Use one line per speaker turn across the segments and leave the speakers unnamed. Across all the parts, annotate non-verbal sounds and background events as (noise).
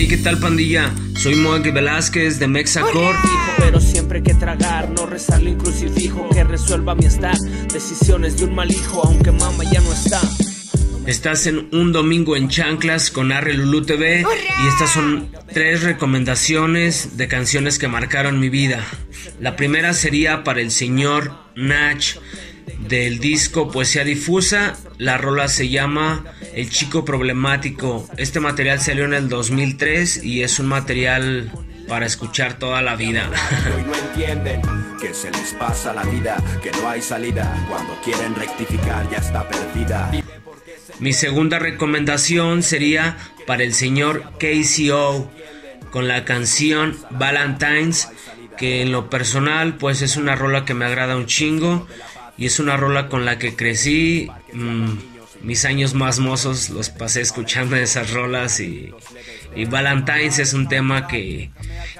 Hey, ¿qué tal pandilla? Soy Moek Velázquez de Mexacor.
Pero siempre hay que tragar, no rezarle un crucifijo que resuelva mi estar. Decisiones de un mal hijo, aunque mamá ya no está.
Estás en un domingo en chanclas con Arre Lulu TV y estas son tres recomendaciones de canciones que marcaron mi vida. La primera sería para el señor Nach del disco Poesía Difusa. La rola se llama El Chico Problemático. Este material salió en el 2003 y es un material para escuchar toda la vida. (laughs)
Hoy no entienden que se les pasa la vida, que no hay salida. Cuando quieren rectificar ya está perdida.
Mi segunda recomendación sería para el señor KCO con la canción Valentine's, que en lo personal pues es una rola que me agrada un chingo y es una rola con la que crecí. Mm, mis años más mozos los pasé escuchando esas rolas y, y Valentine's es un tema que,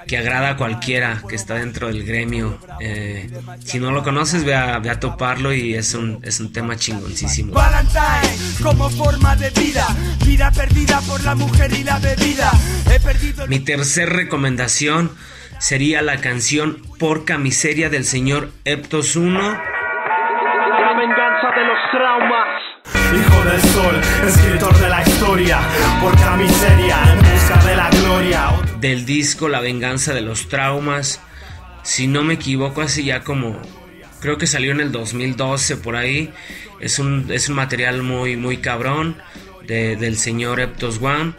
que, agrada a cualquiera que está dentro del gremio. Eh, si no lo conoces, ve a, ve a, toparlo y es un, es un tema chingoncísimo.
Valentine como forma de vida, vida perdida por la mujer y la bebida. He perdido...
Mi tercer recomendación sería la canción Porca Miseria del señor Eptos 1.
La venganza de los traumas.
Hijo del sol, escritor de la historia, porca miseria, en busca de la gloria.
Del disco La venganza de los traumas, si no me equivoco, hace ya como, creo que salió en el 2012 por ahí. Es un, es un material muy, muy cabrón de, del señor Eptos One.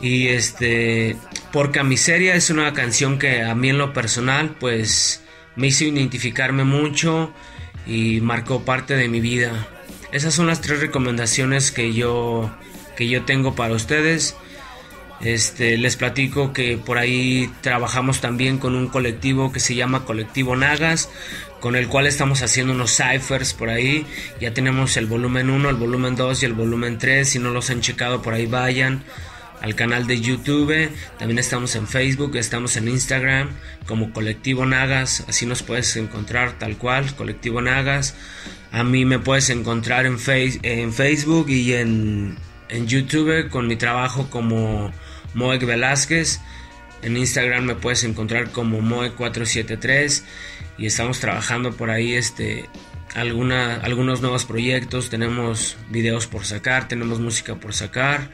Y este, Porca Miseria es una canción que a mí en lo personal, pues me hizo identificarme mucho y marcó parte de mi vida. Esas son las tres recomendaciones que yo, que yo tengo para ustedes. Este, les platico que por ahí trabajamos también con un colectivo que se llama Colectivo Nagas, con el cual estamos haciendo unos ciphers por ahí. Ya tenemos el volumen 1, el volumen 2 y el volumen 3. Si no los han checado, por ahí vayan al canal de YouTube. También estamos en Facebook, estamos en Instagram como Colectivo Nagas. Así nos puedes encontrar tal cual, Colectivo Nagas. A mí me puedes encontrar en, face, en Facebook y en, en, YouTube con mi trabajo como Moek Velázquez. En Instagram me puedes encontrar como Moek473 y estamos trabajando por ahí este, alguna, algunos nuevos proyectos. Tenemos videos por sacar, tenemos música por sacar.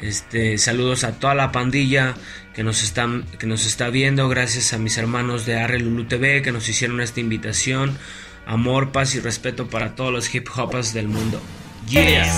Este, saludos a toda la pandilla que nos, que nos está viendo. Gracias a mis hermanos de Arre Lulu TV que nos hicieron esta invitación Amor, paz y respeto para todos los hip hoppers del mundo. Yeah.